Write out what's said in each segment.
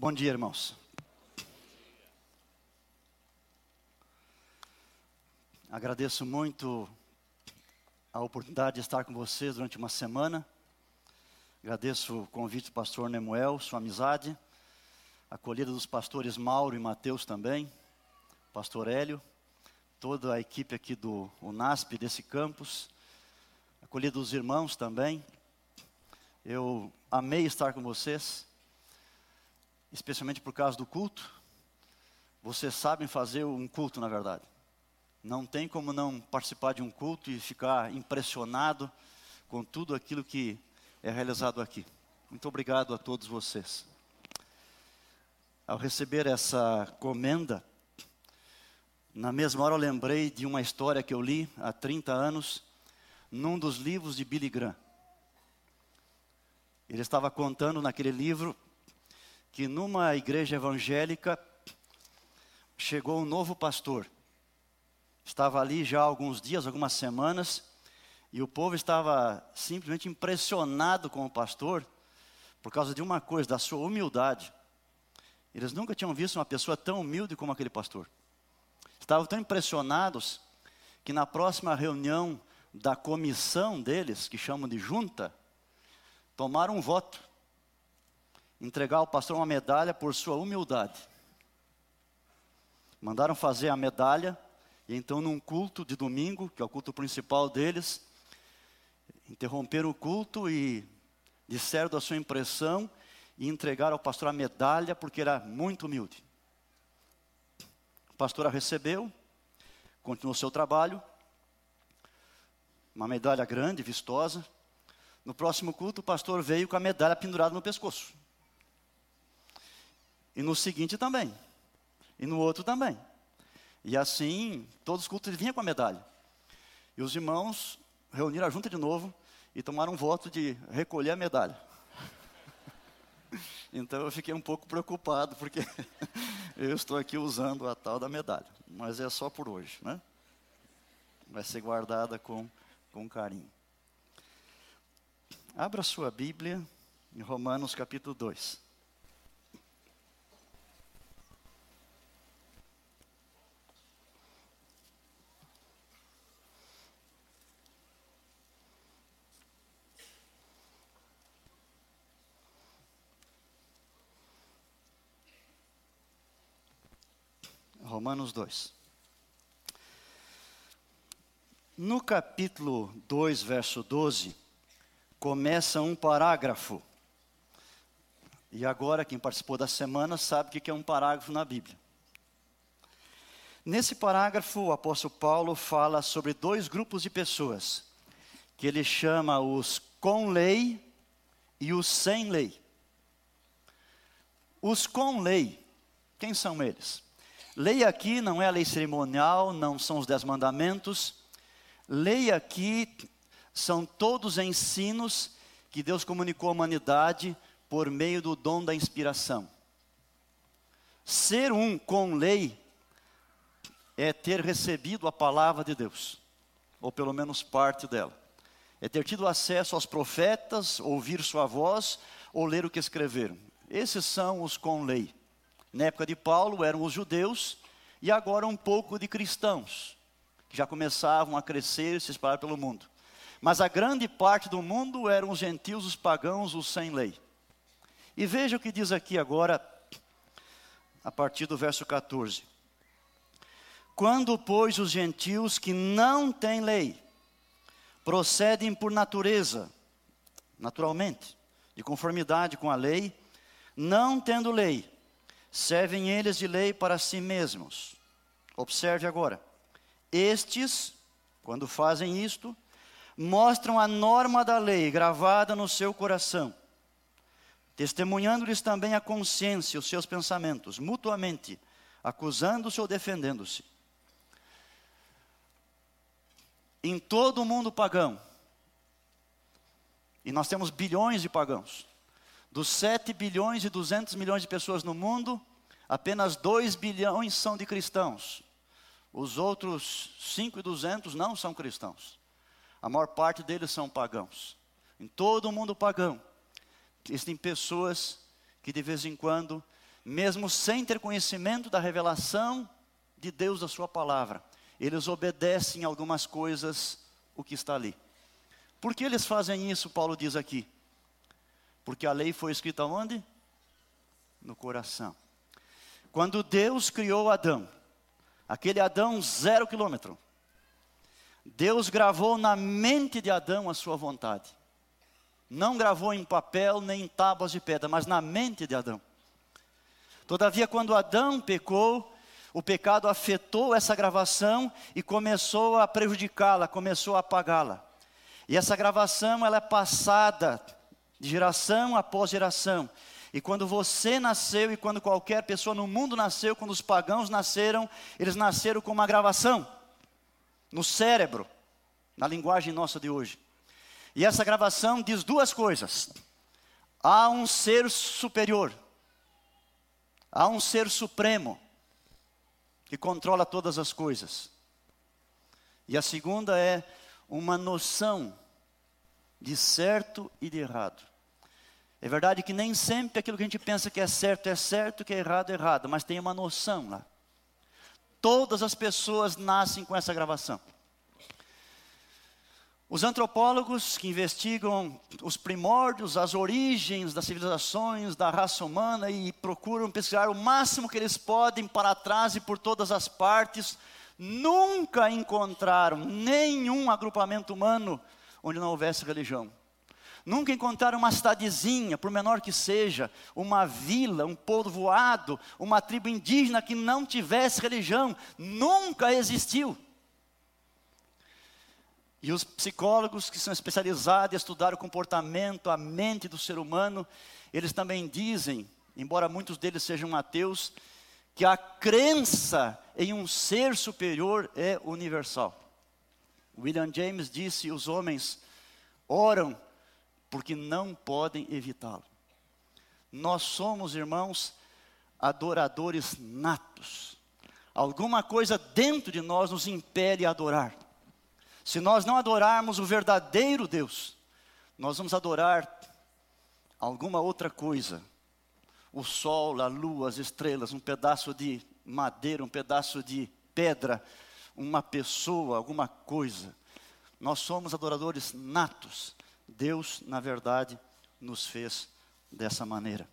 Bom dia, irmãos. Agradeço muito a oportunidade de estar com vocês durante uma semana. Agradeço o convite do pastor Nemuel, sua amizade, a acolhida dos pastores Mauro e Mateus também, pastor Hélio, toda a equipe aqui do UNASP, desse campus, a acolhida dos irmãos também. Eu amei estar com vocês, especialmente por causa do culto. Vocês sabem fazer um culto, na verdade. Não tem como não participar de um culto e ficar impressionado com tudo aquilo que é realizado aqui. Muito obrigado a todos vocês. Ao receber essa comenda, na mesma hora eu lembrei de uma história que eu li há 30 anos, num dos livros de Billy Graham. Ele estava contando naquele livro que numa igreja evangélica chegou um novo pastor estava ali já há alguns dias, algumas semanas, e o povo estava simplesmente impressionado com o pastor por causa de uma coisa, da sua humildade. Eles nunca tinham visto uma pessoa tão humilde como aquele pastor. Estavam tão impressionados que na próxima reunião da comissão deles, que chamam de junta, tomaram um voto. Entregar ao pastor uma medalha por sua humildade. Mandaram fazer a medalha e então, num culto de domingo, que é o culto principal deles, interromperam o culto e disseram da sua impressão e entregaram ao pastor a medalha, porque era muito humilde. O pastor a recebeu, continuou seu trabalho, uma medalha grande, vistosa. No próximo culto, o pastor veio com a medalha pendurada no pescoço. E no seguinte também. E no outro também. E assim, todos os cultos ele vinha com a medalha. E os irmãos reuniram a junta de novo e tomaram um voto de recolher a medalha. Então eu fiquei um pouco preocupado, porque eu estou aqui usando a tal da medalha. Mas é só por hoje, né? Vai ser guardada com, com carinho. Abra sua Bíblia em Romanos capítulo 2. Romanos 2. No capítulo 2, verso 12, começa um parágrafo. E agora, quem participou da semana sabe o que é um parágrafo na Bíblia. Nesse parágrafo, o apóstolo Paulo fala sobre dois grupos de pessoas, que ele chama os com lei e os sem lei. Os com lei, quem são eles? Lei aqui não é a lei cerimonial, não são os dez mandamentos. Lei aqui são todos os ensinos que Deus comunicou à humanidade por meio do dom da inspiração. Ser um com lei é ter recebido a palavra de Deus, ou pelo menos parte dela. É ter tido acesso aos profetas, ouvir sua voz, ou ler o que escreveram. Esses são os com lei. Na época de Paulo eram os judeus e agora um pouco de cristãos, que já começavam a crescer e se espalhar pelo mundo. Mas a grande parte do mundo eram os gentios, os pagãos, os sem lei. E veja o que diz aqui agora, a partir do verso 14. Quando, pois, os gentios que não têm lei procedem por natureza, naturalmente, de conformidade com a lei, não tendo lei, servem eles de lei para si mesmos. Observe agora. Estes, quando fazem isto, mostram a norma da lei gravada no seu coração, testemunhando-lhes também a consciência, os seus pensamentos, mutuamente, acusando-se ou defendendo-se. Em todo o mundo pagão, e nós temos bilhões de pagãos, dos 7 bilhões e 200 milhões de pessoas no mundo, apenas 2 bilhões são de cristãos. Os outros 5 e 200 não são cristãos. A maior parte deles são pagãos. Em todo o mundo pagão, existem pessoas que de vez em quando mesmo sem ter conhecimento da revelação de Deus da Sua palavra, eles obedecem algumas coisas o que está ali. Por que eles fazem isso? Paulo diz aqui. Porque a lei foi escrita onde? No coração. Quando Deus criou Adão, aquele Adão zero quilômetro, Deus gravou na mente de Adão a sua vontade. Não gravou em papel nem em tábuas de pedra, mas na mente de Adão. Todavia, quando Adão pecou, o pecado afetou essa gravação e começou a prejudicá-la, começou a apagá-la. E essa gravação ela é passada geração após geração. E quando você nasceu e quando qualquer pessoa no mundo nasceu, quando os pagãos nasceram, eles nasceram com uma gravação no cérebro, na linguagem nossa de hoje. E essa gravação diz duas coisas: há um ser superior, há um ser supremo que controla todas as coisas. E a segunda é uma noção de certo e de errado. É verdade que nem sempre aquilo que a gente pensa que é certo é certo, que é errado é errado, mas tem uma noção lá. Todas as pessoas nascem com essa gravação. Os antropólogos que investigam os primórdios, as origens das civilizações, da raça humana e procuram pesquisar o máximo que eles podem para trás e por todas as partes, nunca encontraram nenhum agrupamento humano onde não houvesse religião. Nunca encontraram uma cidadezinha, por menor que seja, uma vila, um povoado, uma tribo indígena que não tivesse religião. Nunca existiu. E os psicólogos que são especializados em estudar o comportamento, a mente do ser humano, eles também dizem, embora muitos deles sejam ateus, que a crença em um ser superior é universal. William James disse: os homens oram porque não podem evitá-lo. Nós somos, irmãos, adoradores natos. Alguma coisa dentro de nós nos impele a adorar. Se nós não adorarmos o verdadeiro Deus, nós vamos adorar alguma outra coisa. O sol, a lua, as estrelas, um pedaço de madeira, um pedaço de pedra, uma pessoa, alguma coisa. Nós somos adoradores natos. Deus, na verdade, nos fez dessa maneira.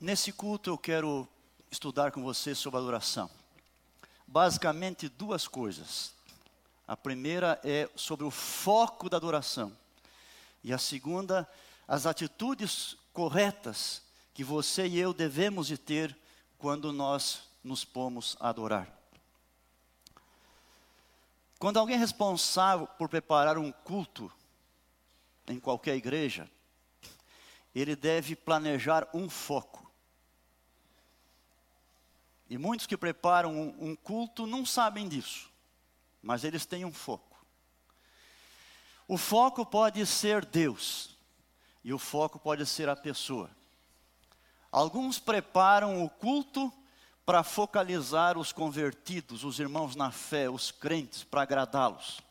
Nesse culto eu quero estudar com você sobre adoração basicamente duas coisas. A primeira é sobre o foco da adoração. E a segunda, as atitudes corretas que você e eu devemos de ter quando nós nos pomos a adorar. Quando alguém é responsável por preparar um culto em qualquer igreja, ele deve planejar um foco. E muitos que preparam um, um culto não sabem disso, mas eles têm um foco. O foco pode ser Deus, e o foco pode ser a pessoa. Alguns preparam o culto para focalizar os convertidos, os irmãos na fé, os crentes, para agradá-los.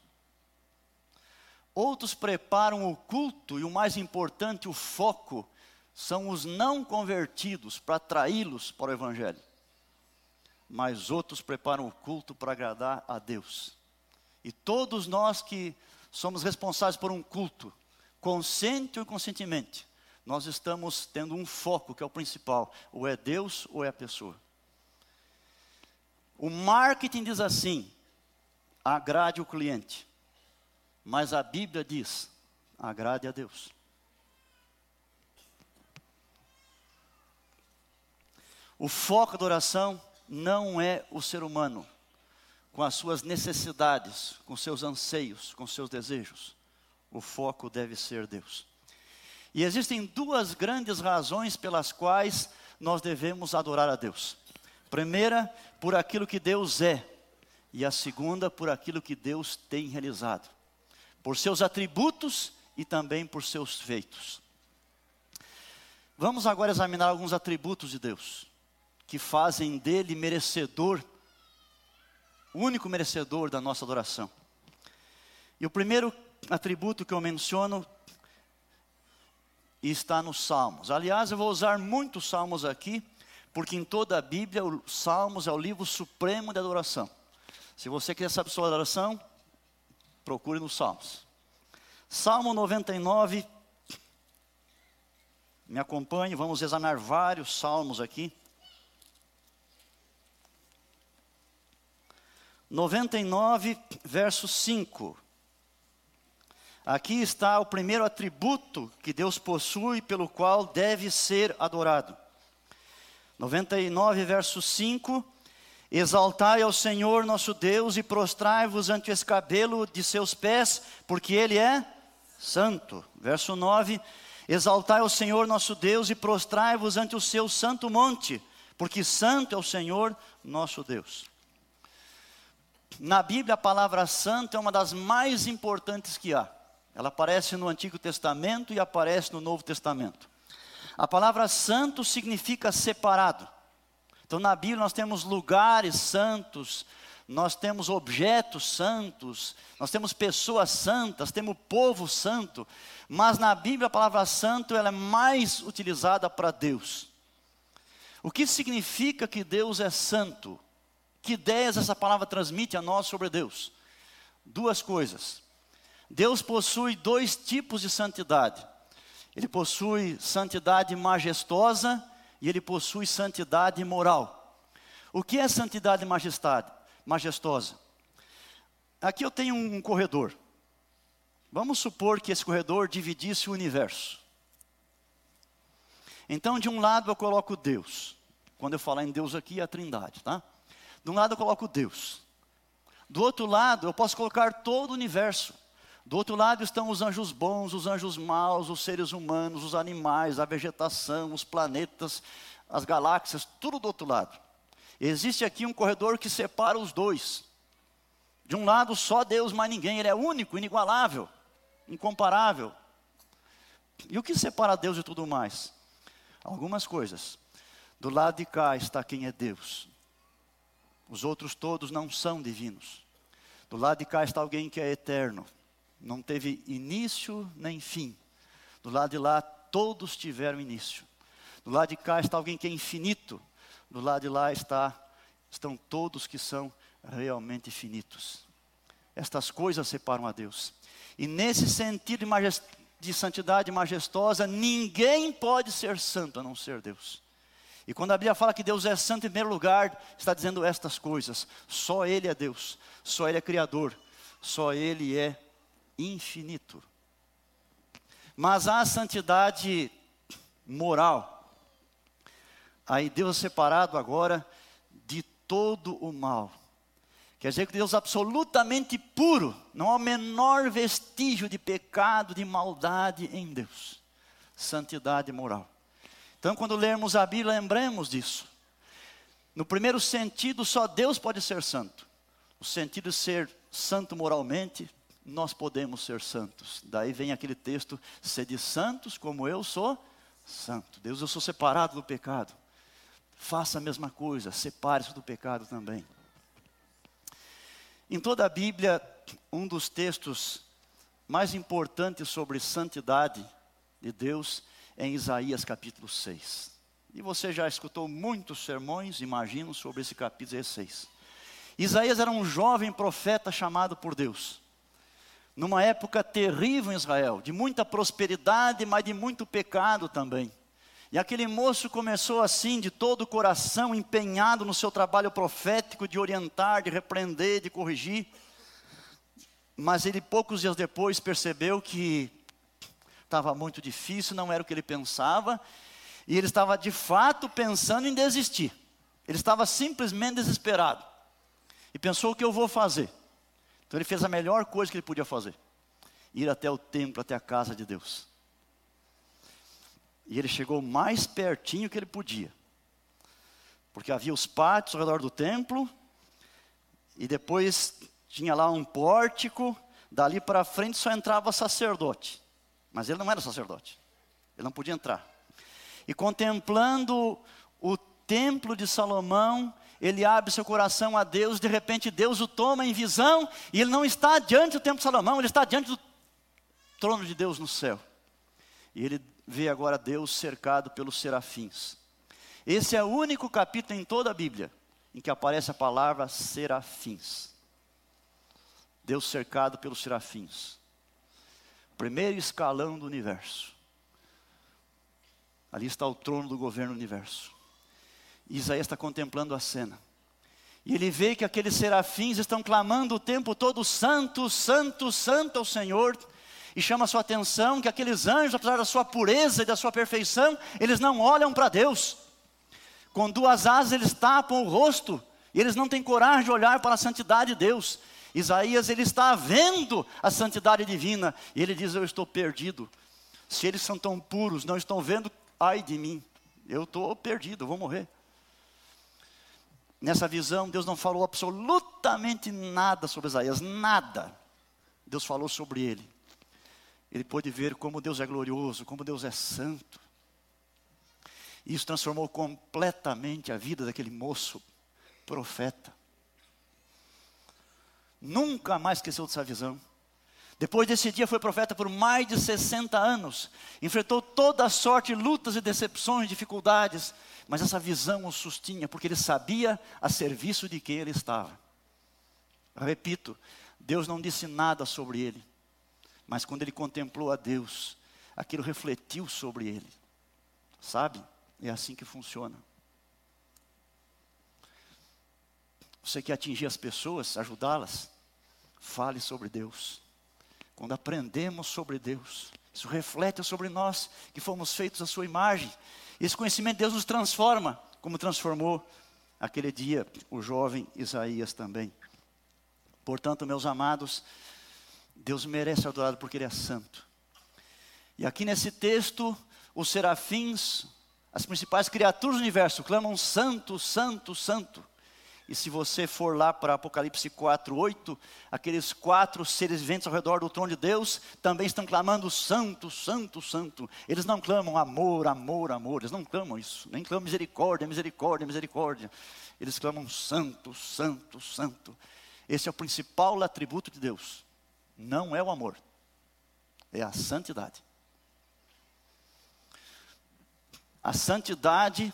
Outros preparam o culto, e o mais importante, o foco, são os não convertidos, para atraí-los para o Evangelho mas outros preparam o culto para agradar a Deus. E todos nós que somos responsáveis por um culto, consciente ou inconscientemente, nós estamos tendo um foco que é o principal: ou é Deus ou é a pessoa. O marketing diz assim: agrade o cliente. Mas a Bíblia diz: agrade a Deus. O foco da oração não é o ser humano, com as suas necessidades, com seus anseios, com seus desejos. O foco deve ser Deus. E existem duas grandes razões pelas quais nós devemos adorar a Deus. Primeira, por aquilo que Deus é, e a segunda, por aquilo que Deus tem realizado, por seus atributos e também por seus feitos. Vamos agora examinar alguns atributos de Deus que fazem dele merecedor, o único merecedor da nossa adoração. E o primeiro atributo que eu menciono está nos Salmos. Aliás, eu vou usar muitos Salmos aqui, porque em toda a Bíblia, o Salmos é o livro supremo de adoração. Se você quer saber sobre adoração, procure nos Salmos. Salmo 99, me acompanhe, vamos examinar vários salmos aqui. 99, verso 5. Aqui está o primeiro atributo que Deus possui, pelo qual deve ser adorado. 99, verso 5. Exaltai ao Senhor nosso Deus e prostrai-vos ante o escabelo de seus pés, porque Ele é santo. Verso 9: Exaltai ao Senhor nosso Deus e prostrai-vos ante o seu santo monte, porque santo é o Senhor nosso Deus. Na Bíblia, a palavra santo é uma das mais importantes que há. Ela aparece no Antigo Testamento e aparece no Novo Testamento. A palavra santo significa separado. Então, na Bíblia, nós temos lugares santos, nós temos objetos santos, nós temos pessoas santas, temos povo santo, mas na Bíblia a palavra santo ela é mais utilizada para Deus. O que significa que Deus é santo? Que ideias essa palavra transmite a nós sobre Deus? Duas coisas. Deus possui dois tipos de santidade. Ele possui santidade majestosa e ele possui santidade moral. O que é santidade majestade? majestosa. Aqui eu tenho um corredor. Vamos supor que esse corredor dividisse o universo. Então, de um lado eu coloco Deus. Quando eu falar em Deus aqui, é a Trindade, tá? De um lado eu coloco Deus. Do outro lado, eu posso colocar todo o universo. Do outro lado estão os anjos bons, os anjos maus, os seres humanos, os animais, a vegetação, os planetas, as galáxias, tudo do outro lado. Existe aqui um corredor que separa os dois. De um lado, só Deus, mais ninguém. Ele é único, inigualável, incomparável. E o que separa Deus de tudo mais? Algumas coisas. Do lado de cá está quem é Deus. Os outros todos não são divinos. Do lado de cá está alguém que é eterno. Não teve início nem fim. Do lado de lá, todos tiveram início. Do lado de cá está alguém que é infinito. Do lado de lá está, estão todos que são realmente finitos. Estas coisas separam a Deus. E nesse sentido de, de santidade majestosa, ninguém pode ser santo a não ser Deus. E quando a Bíblia fala que Deus é santo em primeiro lugar, está dizendo estas coisas. Só Ele é Deus, só Ele é Criador, só Ele é infinito. Mas há santidade moral. Aí Deus é separado agora de todo o mal. Quer dizer que Deus é absolutamente puro, não há o menor vestígio de pecado, de maldade em Deus. Santidade moral. Então, quando lermos a Bíblia, lembremos disso. No primeiro sentido, só Deus pode ser santo. O sentido de ser santo moralmente, nós podemos ser santos. Daí vem aquele texto: sede santos como eu sou santo. Deus, eu sou separado do pecado faça a mesma coisa, separe-se do pecado também. Em toda a Bíblia, um dos textos mais importantes sobre santidade de Deus é em Isaías capítulo 6. E você já escutou muitos sermões, imagino, sobre esse capítulo 16. Isaías era um jovem profeta chamado por Deus. Numa época terrível em Israel, de muita prosperidade, mas de muito pecado também. E aquele moço começou assim, de todo o coração, empenhado no seu trabalho profético de orientar, de repreender, de corrigir. Mas ele, poucos dias depois, percebeu que estava muito difícil, não era o que ele pensava, e ele estava de fato pensando em desistir. Ele estava simplesmente desesperado. E pensou: o que eu vou fazer? Então ele fez a melhor coisa que ele podia fazer: ir até o templo, até a casa de Deus. E ele chegou mais pertinho que ele podia. Porque havia os pátios ao redor do templo, e depois tinha lá um pórtico, dali para frente só entrava sacerdote. Mas ele não era sacerdote, ele não podia entrar. E contemplando o templo de Salomão, ele abre seu coração a Deus, de repente Deus o toma em visão, e ele não está diante do templo de Salomão, ele está diante do trono de Deus no céu. E ele vê agora Deus cercado pelos serafins. Esse é o único capítulo em toda a Bíblia em que aparece a palavra serafins. Deus cercado pelos serafins. Primeiro escalão do universo. Ali está o trono do governo do universo. Isaías está contemplando a cena. E ele vê que aqueles serafins estão clamando o tempo todo: Santo, Santo, Santo ao Senhor. E chama a sua atenção que aqueles anjos, apesar da sua pureza e da sua perfeição, eles não olham para Deus. Com duas asas eles tapam o rosto. E eles não têm coragem de olhar para a santidade de Deus. Isaías ele está vendo a santidade divina. E ele diz: Eu estou perdido. Se eles são tão puros, não estão vendo, ai de mim. Eu estou perdido, eu vou morrer. Nessa visão, Deus não falou absolutamente nada sobre Isaías, nada. Deus falou sobre ele. Ele pôde ver como Deus é glorioso, como Deus é santo. Isso transformou completamente a vida daquele moço, profeta. Nunca mais esqueceu dessa visão. Depois desse dia foi profeta por mais de 60 anos. Enfrentou toda a sorte, lutas e decepções, dificuldades. Mas essa visão o sustinha, porque ele sabia a serviço de quem ele estava. repito, Deus não disse nada sobre ele. Mas quando ele contemplou a Deus, aquilo refletiu sobre ele. Sabe? É assim que funciona. Você quer atingir as pessoas, ajudá-las? Fale sobre Deus. Quando aprendemos sobre Deus, isso reflete sobre nós que fomos feitos à sua imagem. Esse conhecimento de Deus nos transforma, como transformou aquele dia o jovem Isaías também. Portanto, meus amados, Deus merece ser adorado porque Ele é santo. E aqui nesse texto, os serafins, as principais criaturas do universo, clamam santo, santo, santo. E se você for lá para Apocalipse 4, 8, aqueles quatro seres viventes ao redor do trono de Deus também estão clamando santo, santo, santo. Eles não clamam amor, amor, amor. Eles não clamam isso. Nem clamam misericórdia, misericórdia, misericórdia. Eles clamam santo, santo, santo. Esse é o principal atributo de Deus. Não é o amor, é a santidade. A santidade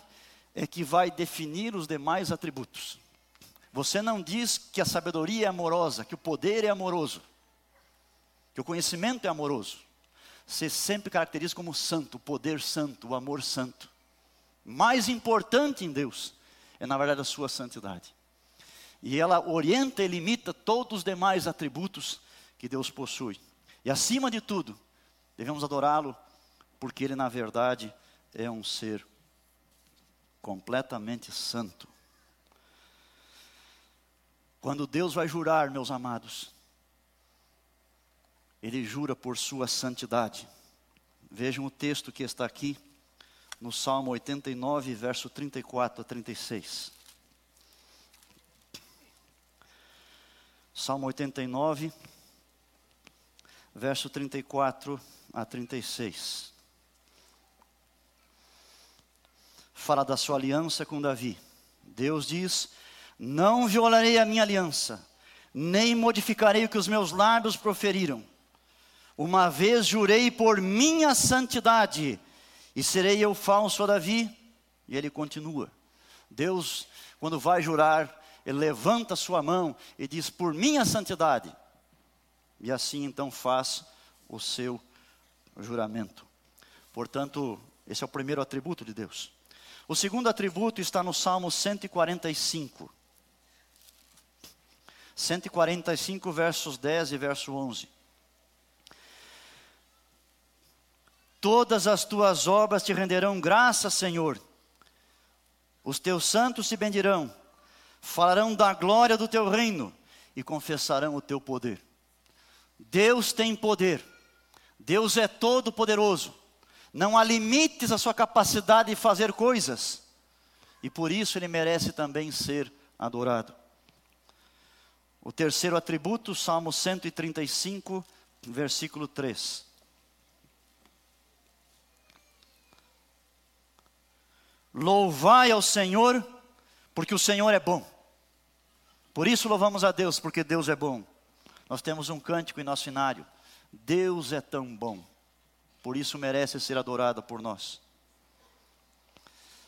é que vai definir os demais atributos. Você não diz que a sabedoria é amorosa, que o poder é amoroso, que o conhecimento é amoroso. Você sempre caracteriza como santo, o poder santo, o amor santo. Mais importante em Deus é, na verdade, a sua santidade. E ela orienta e limita todos os demais atributos que Deus possui. E acima de tudo, devemos adorá-lo, porque Ele, na verdade, é um ser completamente santo. Quando Deus vai jurar, meus amados, Ele jura por sua santidade. Vejam o texto que está aqui, no Salmo 89, verso 34 a 36. Salmo 89, verso 34 a 36. Fala da sua aliança com Davi. Deus diz: não violarei a minha aliança, nem modificarei o que os meus lábios proferiram. Uma vez jurei por minha santidade, e serei eu falso a Davi? E ele continua. Deus, quando vai jurar, ele levanta sua mão e diz: Por minha santidade. E assim então faz o seu juramento. Portanto, esse é o primeiro atributo de Deus. O segundo atributo está no Salmo 145. 145, versos 10 e verso 11. Todas as tuas obras te renderão graça, Senhor. Os teus santos se bendirão, falarão da glória do teu reino e confessarão o teu poder. Deus tem poder, Deus é todo poderoso. Não há limites à sua capacidade de fazer coisas, e por isso ele merece também ser adorado. O terceiro atributo, Salmo 135, versículo 3. Louvai ao Senhor, porque o Senhor é bom. Por isso louvamos a Deus, porque Deus é bom. Nós temos um cântico em nosso cenário. Deus é tão bom. por isso merece ser adorada por nós.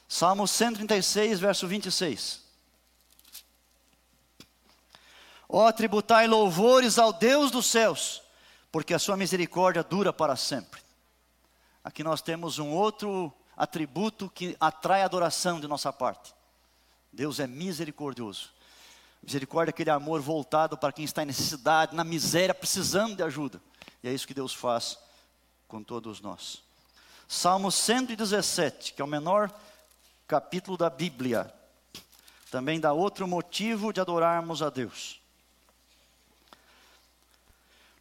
Salmo 136, verso 26. Ó, tributai louvores ao Deus dos céus, porque a sua misericórdia dura para sempre. Aqui nós temos um outro atributo que atrai adoração de nossa parte. Deus é misericordioso. Misericórdia é aquele amor voltado para quem está em necessidade, na miséria, precisando de ajuda. E é isso que Deus faz com todos nós. Salmo 117, que é o menor capítulo da Bíblia, também dá outro motivo de adorarmos a Deus.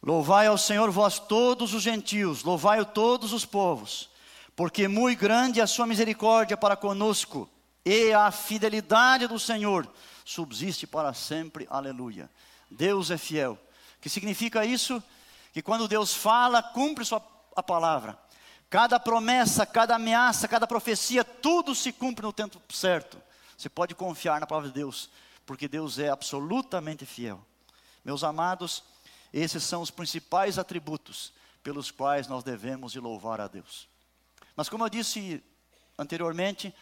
Louvai ao Senhor vós todos os gentios, louvai-o todos os povos, porque muito grande é a sua misericórdia para conosco, e a fidelidade do Senhor subsiste para sempre. Aleluia. Deus é fiel. Que significa isso? Que quando Deus fala, cumpre sua a palavra. Cada promessa, cada ameaça, cada profecia, tudo se cumpre no tempo certo. Você pode confiar na palavra de Deus, porque Deus é absolutamente fiel. Meus amados, esses são os principais atributos pelos quais nós devemos louvar a Deus. Mas como eu disse anteriormente,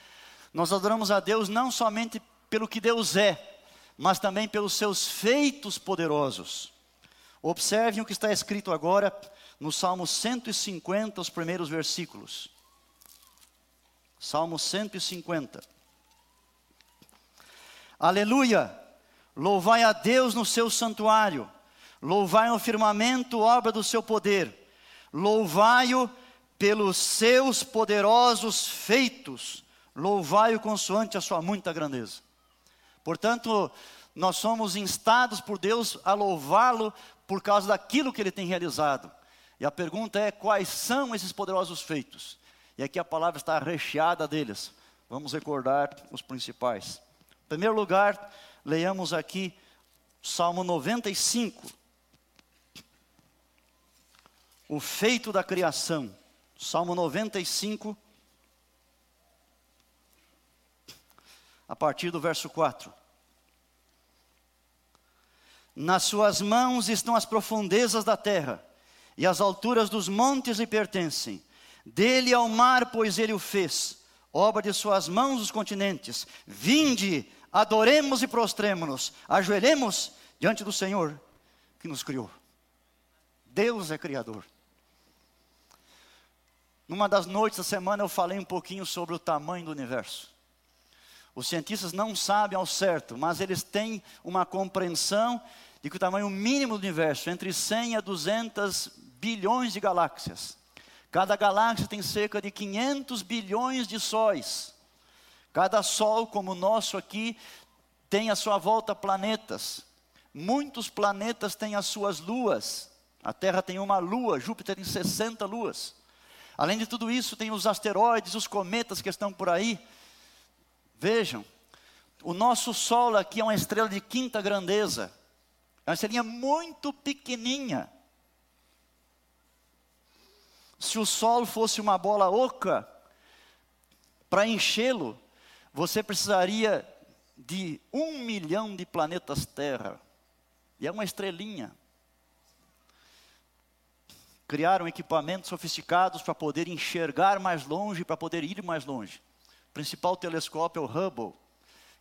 nós adoramos a Deus não somente pelo que Deus é, mas também pelos seus feitos poderosos. Observem o que está escrito agora no Salmo 150, os primeiros versículos. Salmo 150. Aleluia! Louvai a Deus no seu santuário Louvai o firmamento, obra do seu poder. Louvai-o pelos seus poderosos feitos. Louvai-o consoante a sua muita grandeza. Portanto, nós somos instados por Deus a louvá-lo por causa daquilo que ele tem realizado. E a pergunta é: quais são esses poderosos feitos? E aqui a palavra está recheada deles. Vamos recordar os principais. Em primeiro lugar, leiamos aqui Salmo 95 o feito da criação. Salmo 95, a partir do verso 4. Nas suas mãos estão as profundezas da terra, e as alturas dos montes lhe pertencem. Dele ao mar, pois ele o fez, obra de suas mãos os continentes. Vinde, adoremos e prostremo-nos, ajoelhemos diante do Senhor que nos criou. Deus é Criador. Numa das noites da semana eu falei um pouquinho sobre o tamanho do universo. Os cientistas não sabem ao certo, mas eles têm uma compreensão de que o tamanho mínimo do universo, entre 100 a 200 bilhões de galáxias. Cada galáxia tem cerca de 500 bilhões de sóis. Cada sol, como o nosso aqui, tem à sua volta planetas. Muitos planetas têm as suas luas. A Terra tem uma lua, Júpiter tem 60 luas. Além de tudo isso, tem os asteroides, os cometas que estão por aí. Vejam, o nosso Sol aqui é uma estrela de quinta grandeza. É uma estrelinha muito pequenininha. Se o Sol fosse uma bola oca, para enchê-lo, você precisaria de um milhão de planetas Terra. E é uma estrelinha criaram equipamentos sofisticados para poder enxergar mais longe, para poder ir mais longe. O principal telescópio é o Hubble,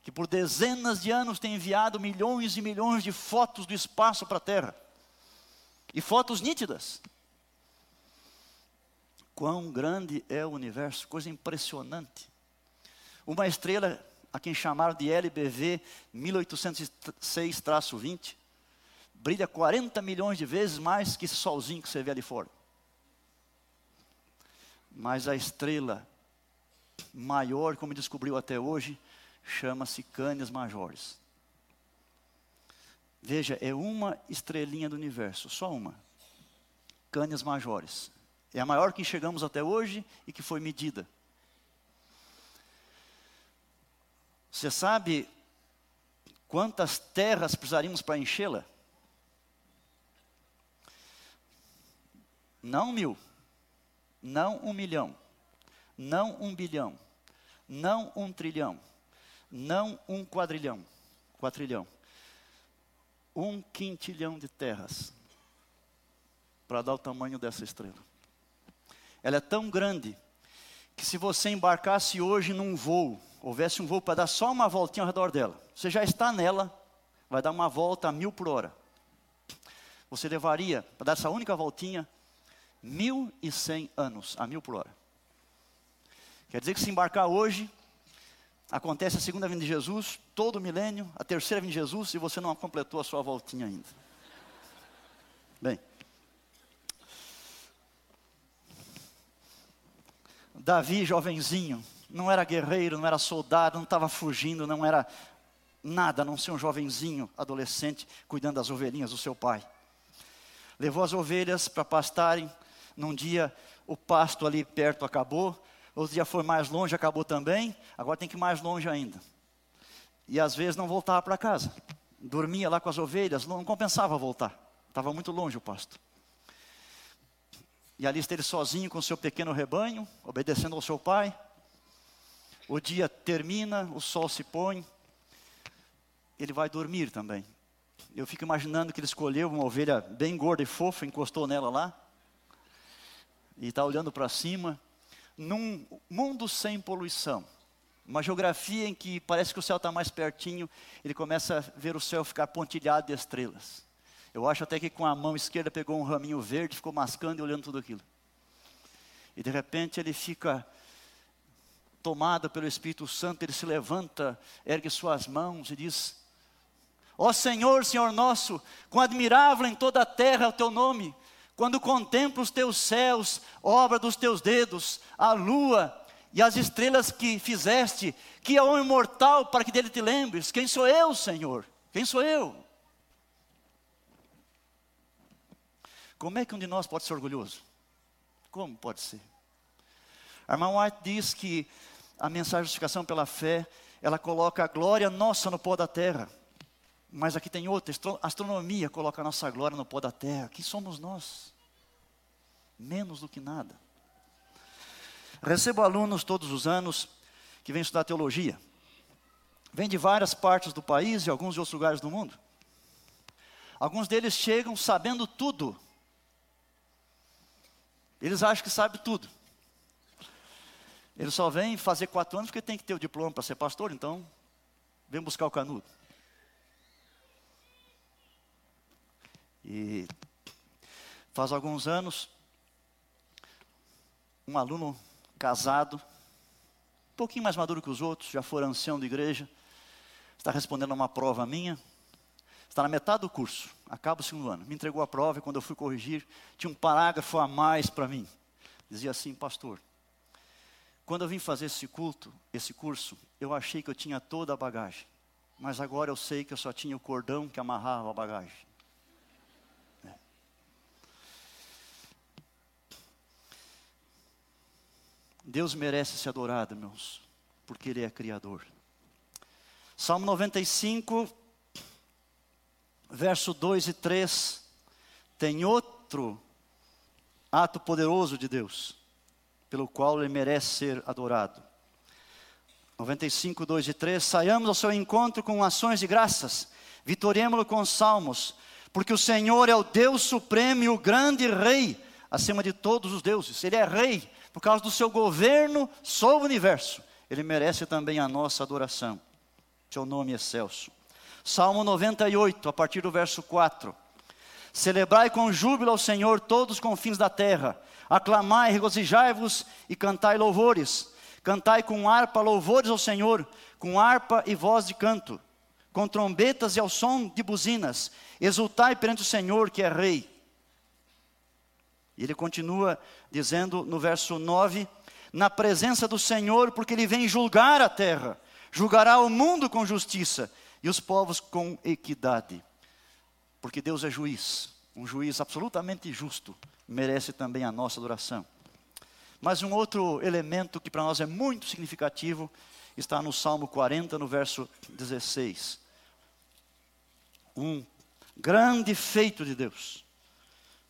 que por dezenas de anos tem enviado milhões e milhões de fotos do espaço para a Terra. E fotos nítidas. Quão grande é o universo, coisa impressionante. Uma estrela, a quem chamaram de LBV 1806-20, brilha 40 milhões de vezes mais que esse solzinho que você vê ali fora. Mas a estrela maior, como descobriu até hoje, chama-se Canis Majores. Veja, é uma estrelinha do universo, só uma. Canis Majores. É a maior que chegamos até hoje e que foi medida. Você sabe quantas terras precisaríamos para enchê-la? Não mil, não um milhão, não um bilhão, não um trilhão, não um quadrilhão, quatrilhão, um quintilhão de terras para dar o tamanho dessa estrela. ela é tão grande que se você embarcasse hoje num voo, houvesse um voo para dar só uma voltinha ao redor dela, você já está nela, vai dar uma volta a mil por hora. Você levaria, para dar essa única voltinha, mil e cem anos a mil por hora. Quer dizer que se embarcar hoje, acontece a segunda vinda de Jesus, todo o milênio, a terceira vinda de Jesus, e você não completou a sua voltinha ainda. Bem. Davi, jovenzinho, não era guerreiro, não era soldado, não estava fugindo, não era nada, a não ser um jovenzinho, adolescente, cuidando das ovelhinhas do seu pai. Levou as ovelhas para pastarem. Num dia, o pasto ali perto acabou. Outro dia foi mais longe, acabou também. Agora tem que ir mais longe ainda. E às vezes não voltava para casa. Dormia lá com as ovelhas, não compensava voltar. Estava muito longe o pasto. E ali está ele sozinho com o seu pequeno rebanho, obedecendo ao seu pai. O dia termina, o sol se põe. Ele vai dormir também. Eu fico imaginando que ele escolheu uma ovelha bem gorda e fofa, encostou nela lá. E está olhando para cima. Num mundo sem poluição. Uma geografia em que parece que o céu está mais pertinho. Ele começa a ver o céu ficar pontilhado de estrelas. Eu acho até que com a mão esquerda pegou um raminho verde, ficou mascando e olhando tudo aquilo. E de repente ele fica tomado pelo Espírito Santo, ele se levanta, ergue suas mãos e diz: Ó Senhor, Senhor nosso, quão admirável em toda a terra é o teu nome, quando contemplo os teus céus, obra dos teus dedos, a lua e as estrelas que fizeste, que é o imortal para que dele te lembres. Quem sou eu, Senhor? Quem sou eu? Como é que um de nós pode ser orgulhoso? Como pode ser? A irmã White diz que a mensagem de justificação pela fé, ela coloca a glória nossa no pó da terra. Mas aqui tem outra, astronomia coloca a nossa glória no pó da terra. Quem somos nós? Menos do que nada. Recebo alunos todos os anos que vêm estudar teologia. Vêm de várias partes do país e alguns de outros lugares do mundo. Alguns deles chegam sabendo tudo eles acham que sabem tudo. Eles só vêm fazer quatro anos porque tem que ter o diploma para ser pastor, então vem buscar o canudo. E faz alguns anos, um aluno casado, um pouquinho mais maduro que os outros, já for ancião de igreja, está respondendo a uma prova minha, está na metade do curso, acaba o segundo ano. Me entregou a prova e quando eu fui corrigir, tinha um parágrafo a mais para mim. Dizia assim, pastor, quando eu vim fazer esse culto, esse curso, eu achei que eu tinha toda a bagagem. Mas agora eu sei que eu só tinha o cordão que amarrava a bagagem. Deus merece ser adorado, meus, porque Ele é Criador. Salmo 95, verso 2 e 3, tem outro ato poderoso de Deus, pelo qual ele merece ser adorado. 95, 2 e 3, saiamos ao seu encontro com ações de graças, vitoriemos-lo com salmos, porque o Senhor é o Deus supremo e o grande rei, acima de todos os deuses. Ele é rei, por causa do seu governo sobre o universo. Ele merece também a nossa adoração. Seu nome é excelso. Salmo 98, a partir do verso 4. Celebrai com júbilo ao Senhor todos os confins da terra. Aclamai, regozijai-vos e cantai louvores. Cantai com harpa louvores ao Senhor, com harpa e voz de canto, com trombetas e ao som de buzinas. Exultai perante o Senhor, que é Rei. E ele continua dizendo no verso 9: Na presença do Senhor, porque ele vem julgar a terra, julgará o mundo com justiça e os povos com equidade. Porque Deus é juiz, um juiz absolutamente justo, merece também a nossa adoração. Mas um outro elemento que para nós é muito significativo está no Salmo 40, no verso 16. Um grande feito de Deus.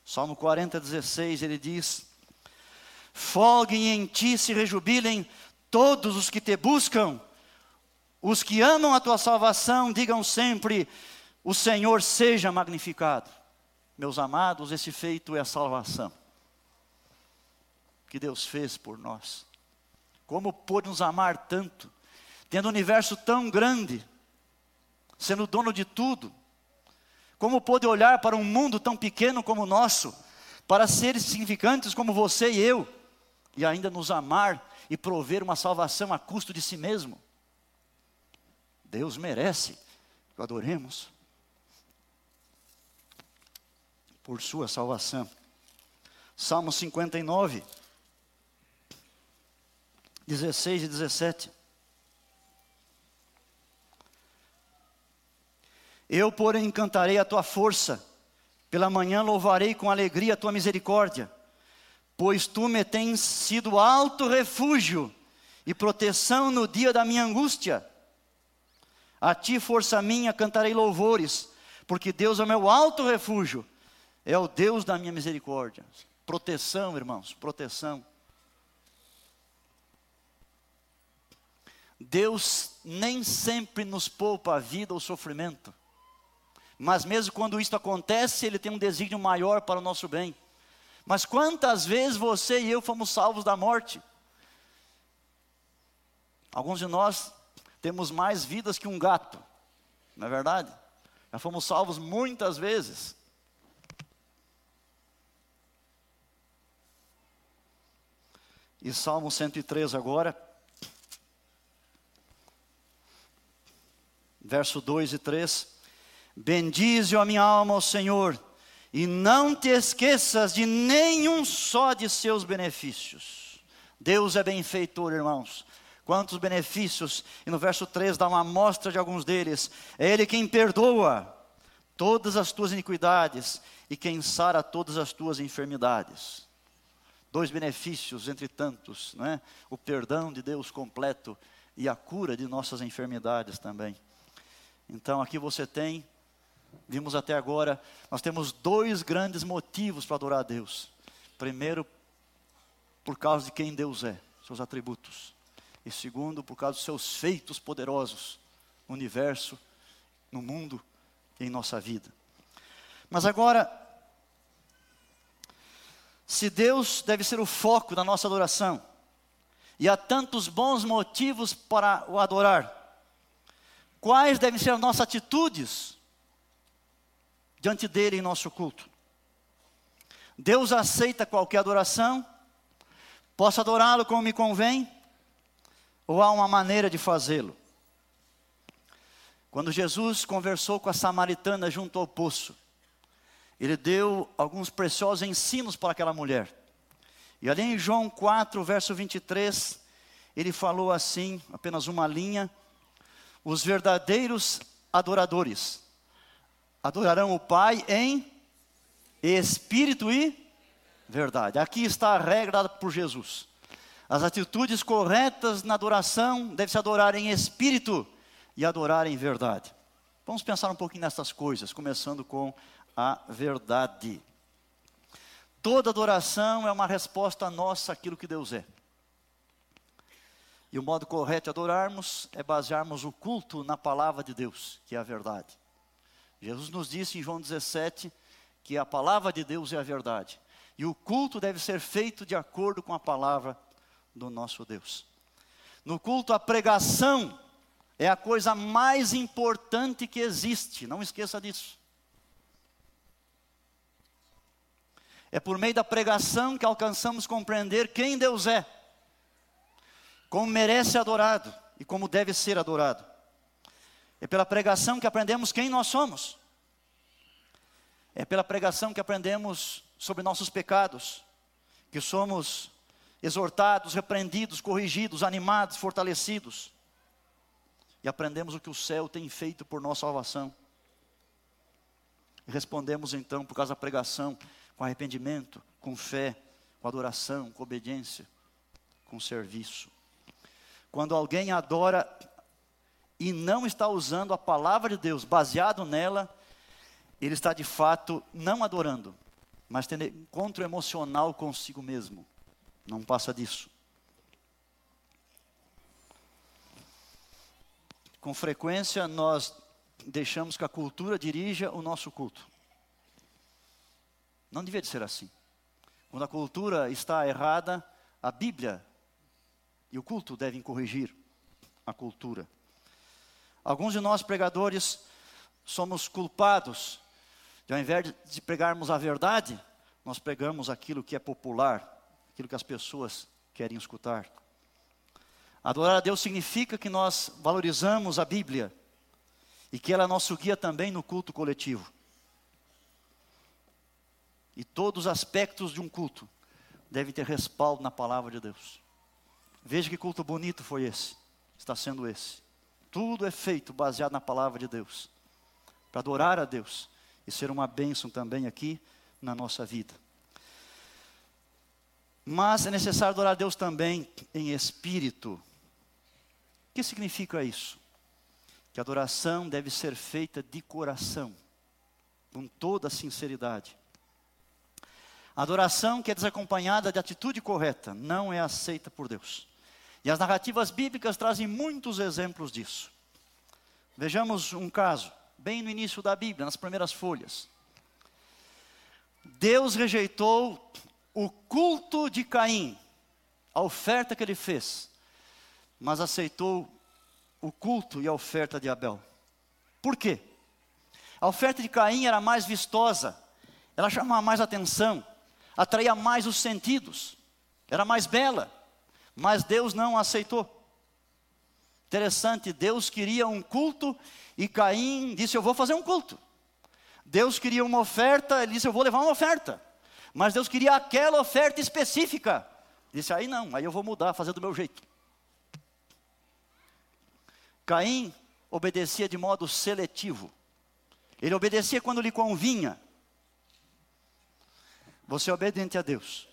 Salmo 40, 16, ele diz: Folguem em ti, se rejubilem todos os que te buscam os que amam a tua salvação, digam sempre: O Senhor seja magnificado. Meus amados, esse feito é a salvação. que Deus fez por nós. Como pôde nos amar tanto, tendo um universo tão grande, sendo dono de tudo. Como pôde olhar para um mundo tão pequeno como o nosso, para seres significantes como você e eu, e ainda nos amar e prover uma salvação a custo de si mesmo. Deus merece que o adoremos por sua salvação. Salmo 59, 16 e 17. Eu, porém, cantarei a tua força, pela manhã louvarei com alegria a tua misericórdia, pois tu me tens sido alto refúgio e proteção no dia da minha angústia. A ti, força minha, cantarei louvores, porque Deus é o meu alto refúgio, é o Deus da minha misericórdia. Proteção, irmãos, proteção. Deus nem sempre nos poupa a vida ou sofrimento. Mas mesmo quando isso acontece, Ele tem um desígnio maior para o nosso bem. Mas quantas vezes você e eu fomos salvos da morte? Alguns de nós temos mais vidas que um gato, não é verdade? Já fomos salvos muitas vezes. E Salmo 103 agora, verso 2 e 3. Bendize a minha alma ao Senhor, e não te esqueças de nenhum só de seus benefícios. Deus é benfeitor, irmãos. Quantos benefícios, e no verso 3 dá uma amostra de alguns deles. É Ele quem perdoa todas as tuas iniquidades e quem sara todas as tuas enfermidades. Dois benefícios entre tantos, não é? O perdão de Deus completo e a cura de nossas enfermidades também. Então aqui você tem vimos até agora, nós temos dois grandes motivos para adorar a Deus. Primeiro, por causa de quem Deus é, seus atributos. E segundo, por causa dos seus feitos poderosos no universo, no mundo e em nossa vida. Mas agora, se Deus deve ser o foco da nossa adoração, e há tantos bons motivos para o adorar, quais devem ser as nossas atitudes diante dele em nosso culto. Deus aceita qualquer adoração, posso adorá-lo como me convém, ou há uma maneira de fazê-lo. Quando Jesus conversou com a samaritana junto ao poço, ele deu alguns preciosos ensinos para aquela mulher. E ali em João 4, verso 23, ele falou assim, apenas uma linha: os verdadeiros adoradores adorarão o Pai em espírito e verdade. Aqui está a regra por Jesus. As atitudes corretas na adoração devem se adorar em espírito e adorar em verdade. Vamos pensar um pouquinho nessas coisas, começando com a verdade. Toda adoração é uma resposta nossa àquilo que Deus é. E o modo correto de adorarmos é basearmos o culto na palavra de Deus, que é a verdade. Jesus nos disse em João 17 que a palavra de Deus é a verdade. E o culto deve ser feito de acordo com a palavra do nosso Deus. No culto, a pregação é a coisa mais importante que existe, não esqueça disso. É por meio da pregação que alcançamos compreender quem Deus é, como merece adorado e como deve ser adorado. É pela pregação que aprendemos quem nós somos. É pela pregação que aprendemos sobre nossos pecados, que somos exortados, repreendidos, corrigidos, animados, fortalecidos. E aprendemos o que o céu tem feito por nossa salvação. E respondemos então, por causa da pregação, com arrependimento, com fé, com adoração, com obediência, com serviço. Quando alguém adora e não está usando a palavra de Deus baseado nela, ele está de fato não adorando, mas tendo encontro emocional consigo mesmo. Não passa disso. Com frequência nós deixamos que a cultura dirija o nosso culto. Não devia de ser assim. Quando a cultura está errada, A Bíblia e o culto devem corrigir a cultura. Alguns de nós pregadores somos culpados de, ao invés de pregarmos a verdade, nós pregamos aquilo que é popular, aquilo que as pessoas querem escutar. Adorar a Deus significa que nós valorizamos a Bíblia e que ela é nosso guia também no culto coletivo. E todos os aspectos de um culto devem ter respaldo na palavra de Deus. Veja que culto bonito foi esse, está sendo esse. Tudo é feito baseado na palavra de Deus, para adorar a Deus e ser uma bênção também aqui na nossa vida. Mas é necessário adorar a Deus também em espírito. O que significa isso? Que a adoração deve ser feita de coração, com toda a sinceridade. A adoração que é desacompanhada de atitude correta não é aceita por Deus. E as narrativas bíblicas trazem muitos exemplos disso. Vejamos um caso, bem no início da Bíblia, nas primeiras folhas. Deus rejeitou o culto de Caim, a oferta que ele fez, mas aceitou o culto e a oferta de Abel. Por quê? A oferta de Caim era mais vistosa, ela chamava mais atenção, atraía mais os sentidos, era mais bela, mas Deus não aceitou. Interessante, Deus queria um culto e Caim disse: Eu vou fazer um culto. Deus queria uma oferta, ele disse: Eu vou levar uma oferta. Mas Deus queria aquela oferta específica. Disse: Aí não, aí eu vou mudar, fazer do meu jeito. Caim obedecia de modo seletivo. Ele obedecia quando lhe convinha. Você é obediente a Deus.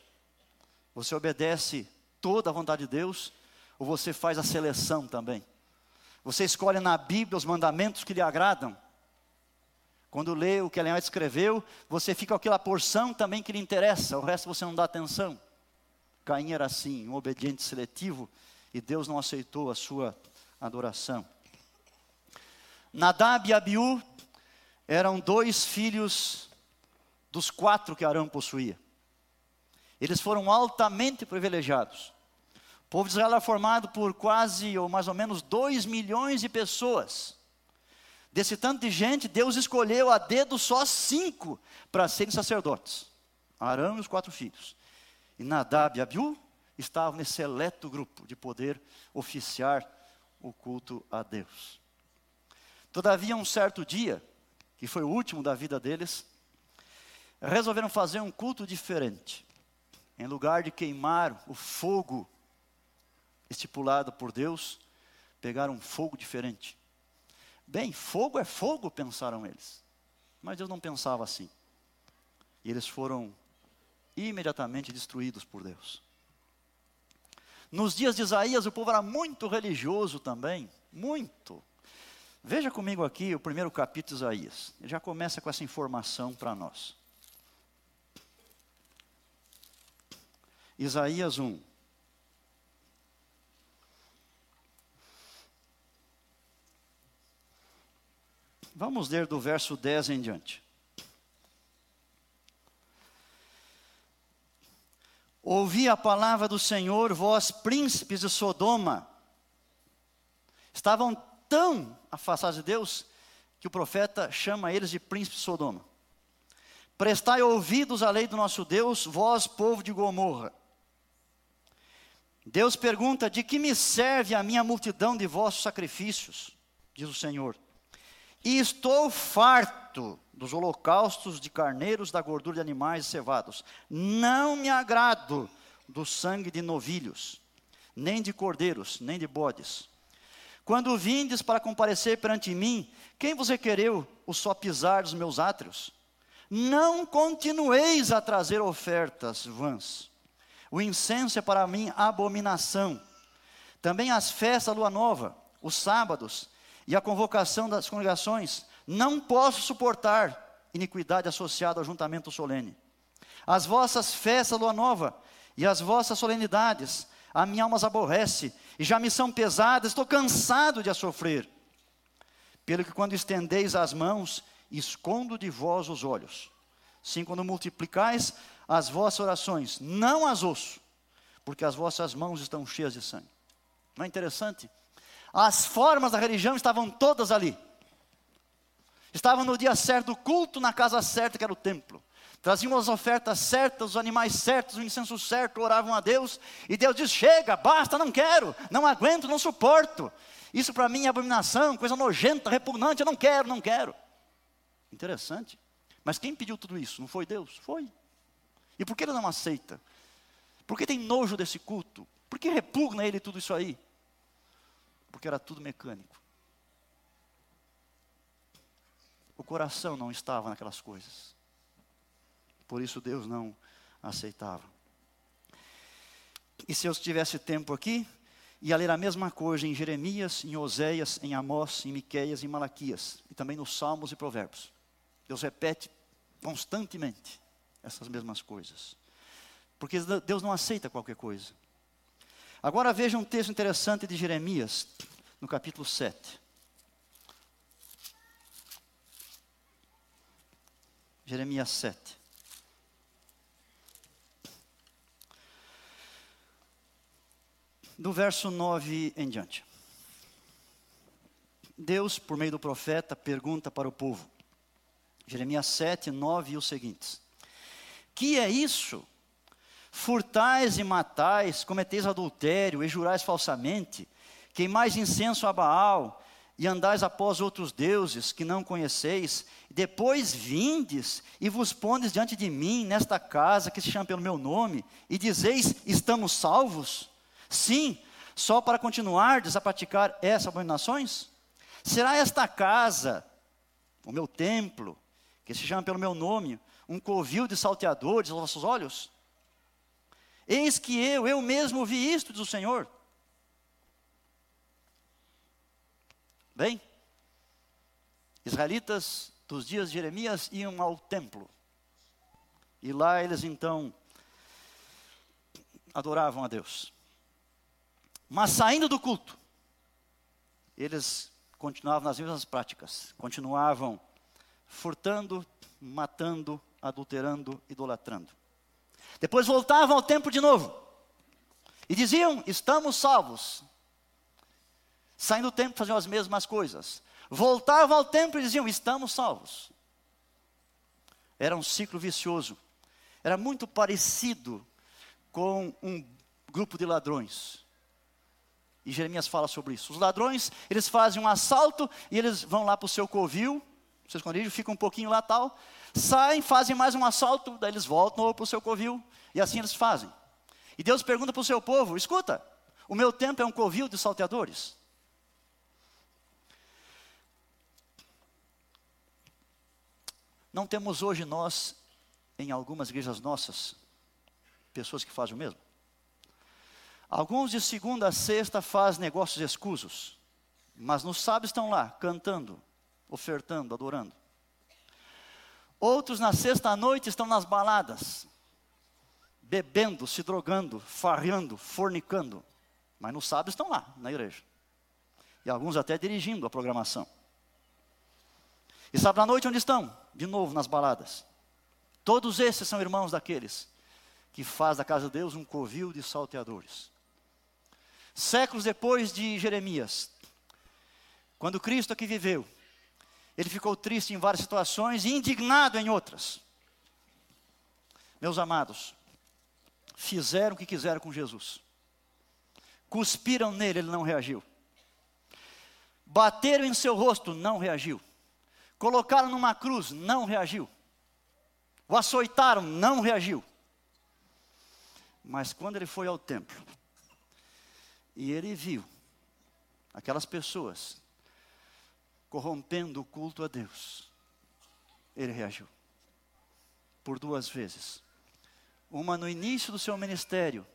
Você obedece toda a vontade de Deus, ou você faz a seleção também? Você escolhe na Bíblia os mandamentos que lhe agradam? Quando lê o que Ellen White escreveu, você fica com aquela porção também que lhe interessa, o resto você não dá atenção. Caim era assim, um obediente seletivo, e Deus não aceitou a sua adoração. Nadab e Abiú eram dois filhos dos quatro que Arão possuía. Eles foram altamente privilegiados. O povo de Israel era formado por quase, ou mais ou menos, dois milhões de pessoas. Desse tanto de gente, Deus escolheu a dedo só cinco para serem sacerdotes: Arão e os quatro filhos. E Nadab e Abiú estavam nesse seleto grupo de poder oficiar o culto a Deus. Todavia, um certo dia, que foi o último da vida deles, resolveram fazer um culto diferente. Em lugar de queimar o fogo estipulado por Deus, pegaram um fogo diferente. Bem, fogo é fogo, pensaram eles. Mas Deus não pensava assim. E eles foram imediatamente destruídos por Deus. Nos dias de Isaías, o povo era muito religioso também, muito. Veja comigo aqui o primeiro capítulo de Isaías. Ele já começa com essa informação para nós. Isaías 1. Vamos ler do verso 10 em diante. Ouvi a palavra do Senhor, vós príncipes de Sodoma. Estavam tão afastados de Deus que o profeta chama eles de príncipes de Sodoma. Prestai ouvidos à lei do nosso Deus, vós, povo de Gomorra. Deus pergunta: De que me serve a minha multidão de vossos sacrifícios? Diz o Senhor. E estou farto dos holocaustos de carneiros, da gordura de animais cevados. Não me agrado do sangue de novilhos, nem de cordeiros, nem de bodes. Quando vindes para comparecer perante mim, quem vos requereu o só pisar dos meus átrios? Não continueis a trazer ofertas vãs. O incenso é para mim abominação. Também as festas lua nova, os sábados e a convocação das congregações, não posso suportar iniquidade associada ao juntamento solene. As vossas festas, lua nova, e as vossas solenidades, a minha alma as aborrece, e já me são pesadas, estou cansado de a sofrer. Pelo que quando estendeis as mãos, escondo de vós os olhos. Sim, quando multiplicais as vossas orações, não as ouço, porque as vossas mãos estão cheias de sangue. Não é interessante? As formas da religião estavam todas ali. Estavam no dia certo do culto, na casa certa, que era o templo. Traziam as ofertas certas, os animais certos, o incenso certo, oravam a Deus. E Deus diz: Chega, basta, não quero, não aguento, não suporto. Isso para mim é abominação, coisa nojenta, repugnante, eu não quero, não quero. Interessante. Mas quem pediu tudo isso? Não foi Deus? Foi. E por que ele não aceita? Por que tem nojo desse culto? Por que repugna ele tudo isso aí? Porque era tudo mecânico. O coração não estava naquelas coisas. Por isso Deus não aceitava. E se eu tivesse tempo aqui, ia ler a mesma coisa em Jeremias, em Oséias, em Amós, em Miqueias, em Malaquias, e também nos Salmos e Provérbios. Deus repete constantemente essas mesmas coisas. Porque Deus não aceita qualquer coisa. Agora veja um texto interessante de Jeremias, no capítulo 7. Jeremias 7. Do verso 9 em diante. Deus, por meio do profeta, pergunta para o povo. Jeremias 7, 9 e os seguintes: Que é isso? Furtais e matais, cometeis adultério e jurais falsamente, queimais incenso a Baal e andais após outros deuses que não conheceis, depois vindes e vos pondes diante de mim nesta casa que se chama pelo meu nome, e dizeis: Estamos salvos? Sim, só para continuardes a praticar essas abominações? Será esta casa, o meu templo, que se chama pelo meu nome, um covil de salteadores aos vossos olhos? Eis que eu, eu mesmo vi isto, diz o Senhor. Bem, israelitas dos dias de Jeremias iam ao templo. E lá eles então adoravam a Deus. Mas saindo do culto, eles continuavam nas mesmas práticas, continuavam furtando, matando, adulterando, idolatrando. Depois voltavam ao templo de novo e diziam: Estamos salvos, Saindo do templo faziam as mesmas coisas. Voltavam ao templo e diziam: Estamos salvos. Era um ciclo vicioso. Era muito parecido com um grupo de ladrões. E Jeremias fala sobre isso. Os ladrões, eles fazem um assalto e eles vão lá para o seu covil, seu esconderijo, ficam um pouquinho lá tal, saem, fazem mais um assalto, daí eles voltam para o seu covil, e assim eles fazem. E Deus pergunta para o seu povo: escuta, o meu templo é um covil de salteadores. Não temos hoje nós, em algumas igrejas nossas, pessoas que fazem o mesmo? Alguns de segunda a sexta fazem negócios escusos, mas no sábado estão lá, cantando, ofertando, adorando. Outros na sexta noite estão nas baladas, bebendo, se drogando, farreando, fornicando, mas no sábado estão lá, na igreja. E alguns até dirigindo a programação. E sábado à noite onde estão? De novo nas baladas. Todos esses são irmãos daqueles que faz da casa de Deus um covil de salteadores. Séculos depois de Jeremias, quando Cristo aqui viveu, ele ficou triste em várias situações e indignado em outras. Meus amados, fizeram o que quiseram com Jesus. Cuspiram nele, ele não reagiu. Bateram em seu rosto, não reagiu. Colocaram numa cruz, não reagiu. O açoitaram, não reagiu. Mas quando ele foi ao templo, e ele viu aquelas pessoas corrompendo o culto a Deus, ele reagiu. Por duas vezes. Uma no início do seu ministério,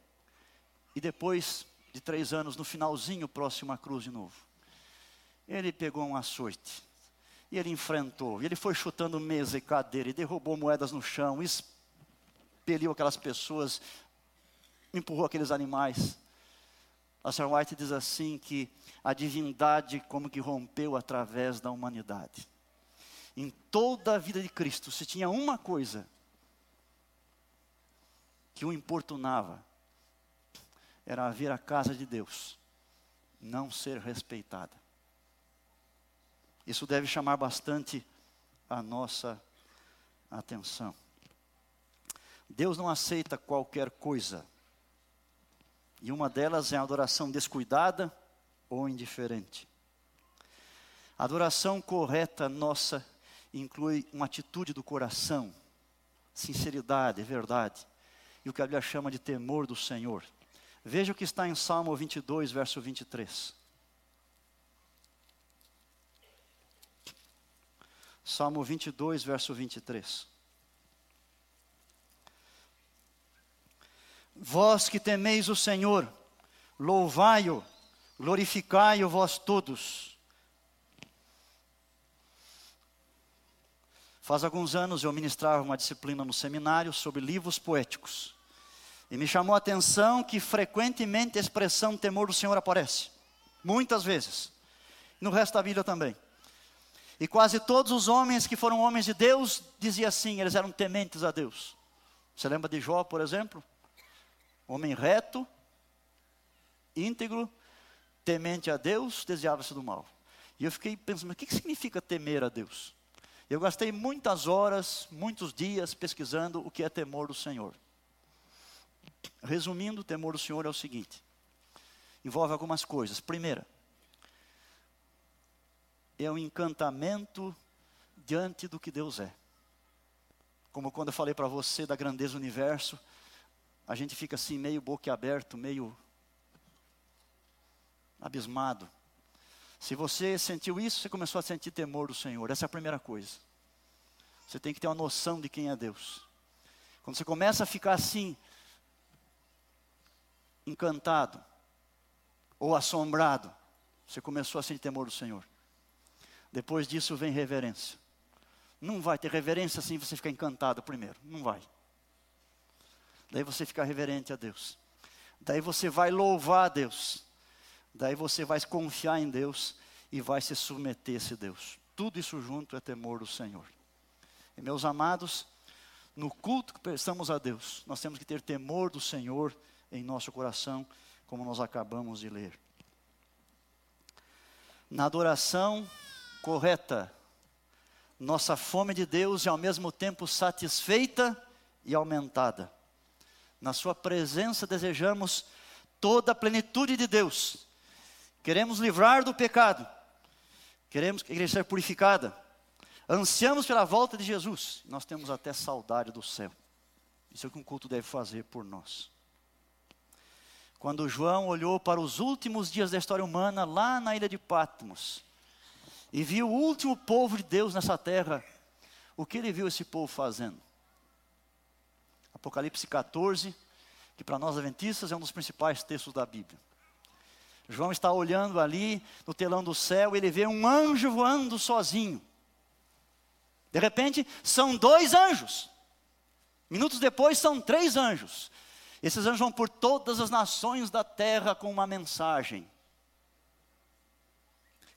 e depois de três anos, no finalzinho, próximo à cruz de novo. Ele pegou um açoite e ele enfrentou, e ele foi chutando mesa e cadeira, e derrubou moedas no chão, expeliu aquelas pessoas, empurrou aqueles animais. A Sir White diz assim que a divindade como que rompeu através da humanidade. Em toda a vida de Cristo, se tinha uma coisa que o importunava, era vir à casa de Deus, não ser respeitada. Isso deve chamar bastante a nossa atenção. Deus não aceita qualquer coisa. E uma delas é a adoração descuidada ou indiferente. A adoração correta nossa inclui uma atitude do coração, sinceridade, verdade, e o que a Bíblia chama de temor do Senhor. Veja o que está em Salmo 22, verso 23. Salmo 22, verso 23. Vós que temeis o Senhor, louvai-o, glorificai-o vós todos. Faz alguns anos eu ministrava uma disciplina no seminário sobre livros poéticos. E me chamou a atenção que frequentemente a expressão temor do Senhor aparece. Muitas vezes. No resto da Bíblia também. E quase todos os homens que foram homens de Deus diziam assim, eles eram tementes a Deus. Você lembra de Jó, por exemplo? Homem reto, íntegro, temente a Deus, desviava-se do mal. E eu fiquei pensando, mas o que significa temer a Deus? Eu gastei muitas horas, muitos dias pesquisando o que é temor do Senhor. Resumindo, temor do Senhor é o seguinte: envolve algumas coisas. Primeira, é um encantamento diante do que Deus é. Como quando eu falei para você da grandeza do universo, a gente fica assim, meio boquiaberto, meio abismado. Se você sentiu isso, você começou a sentir temor do Senhor. Essa é a primeira coisa. Você tem que ter uma noção de quem é Deus. Quando você começa a ficar assim, encantado, ou assombrado, você começou a sentir temor do Senhor. Depois disso vem reverência. Não vai ter reverência assim você ficar encantado primeiro. Não vai. Daí você fica reverente a Deus. Daí você vai louvar a Deus. Daí você vai confiar em Deus e vai se submeter a esse Deus. Tudo isso junto é temor do Senhor. E meus amados, no culto que prestamos a Deus, nós temos que ter temor do Senhor em nosso coração, como nós acabamos de ler. Na adoração correta, nossa fome de Deus é ao mesmo tempo satisfeita e aumentada. Na Sua presença desejamos toda a plenitude de Deus. Queremos livrar do pecado. Queremos que a igreja seja purificada. Ansiamos pela volta de Jesus. Nós temos até saudade do céu. Isso é o que um culto deve fazer por nós. Quando João olhou para os últimos dias da história humana, lá na ilha de Patmos, e viu o último povo de Deus nessa terra, o que ele viu esse povo fazendo? Apocalipse 14, que para nós adventistas é um dos principais textos da Bíblia. João está olhando ali no telão do céu, ele vê um anjo voando sozinho. De repente, são dois anjos. Minutos depois, são três anjos. Esses anjos vão por todas as nações da terra com uma mensagem.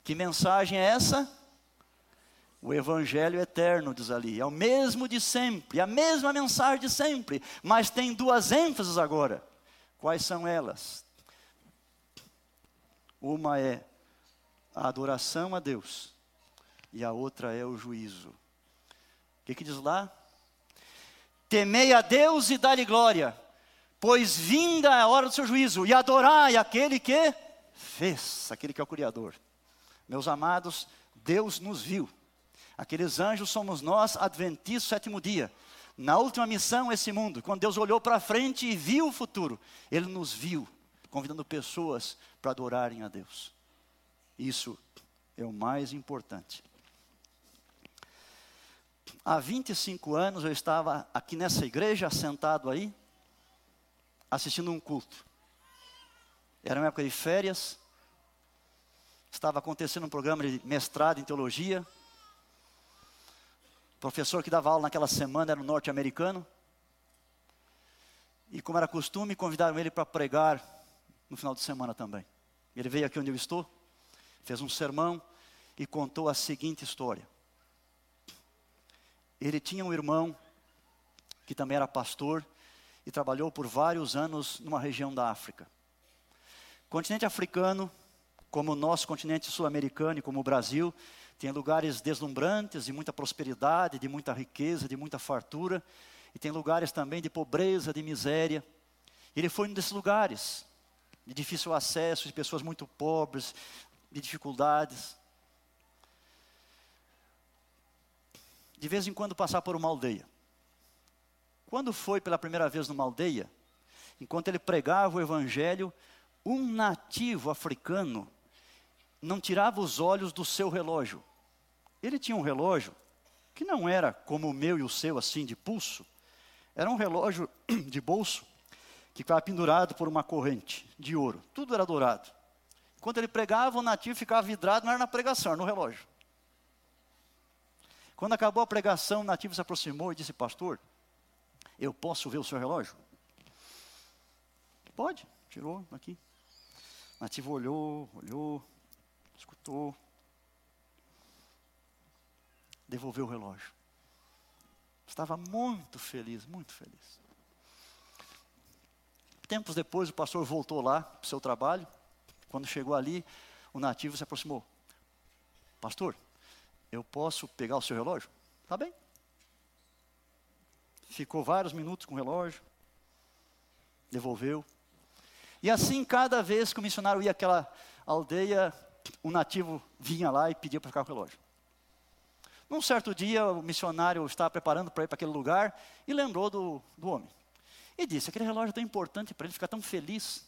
Que mensagem é essa? O Evangelho eterno, diz ali. É o mesmo de sempre, a mesma mensagem de sempre, mas tem duas ênfases agora. Quais são elas? Uma é a adoração a Deus, e a outra é o juízo. O que, que diz lá? Temei a Deus e dá-lhe glória, pois vinda é a hora do seu juízo, e adorai aquele que fez, aquele que é o Criador. Meus amados, Deus nos viu. Aqueles anjos somos nós, adventistas, sétimo dia. Na última missão, esse mundo, quando Deus olhou para frente e viu o futuro, Ele nos viu, convidando pessoas para adorarem a Deus. Isso é o mais importante. Há 25 anos eu estava aqui nessa igreja, sentado aí, assistindo um culto. Era uma época de férias, estava acontecendo um programa de mestrado em teologia, o professor que dava aula naquela semana era um norte-americano. E como era costume, convidaram ele para pregar no final de semana também. Ele veio aqui onde eu estou, fez um sermão e contou a seguinte história. Ele tinha um irmão que também era pastor e trabalhou por vários anos numa região da África. Continente africano, como o nosso continente sul-americano e como o Brasil, tem lugares deslumbrantes de muita prosperidade, de muita riqueza, de muita fartura, e tem lugares também de pobreza, de miséria. Ele foi um desses lugares, de difícil acesso, de pessoas muito pobres, de dificuldades. De vez em quando passar por uma aldeia. Quando foi pela primeira vez numa aldeia, enquanto ele pregava o evangelho, um nativo africano não tirava os olhos do seu relógio. Ele tinha um relógio que não era como o meu e o seu, assim, de pulso. Era um relógio de bolso que ficava pendurado por uma corrente de ouro. Tudo era dourado. Quando ele pregava, o nativo ficava vidrado, não era na pregação, era no relógio. Quando acabou a pregação, o nativo se aproximou e disse: Pastor, eu posso ver o seu relógio? Pode, tirou aqui. O nativo olhou, olhou, escutou, devolveu o relógio. Estava muito feliz, muito feliz. Tempos depois, o pastor voltou lá para o seu trabalho. Quando chegou ali, o nativo se aproximou. Pastor, eu posso pegar o seu relógio? Tá bem. Ficou vários minutos com o relógio, devolveu. E assim, cada vez que o missionário ia àquela aldeia, um nativo vinha lá e pedia para ficar com o relógio. Num certo dia, o missionário estava preparando para ir para aquele lugar e lembrou do, do homem. E disse: aquele relógio é tão importante para ele ficar tão feliz.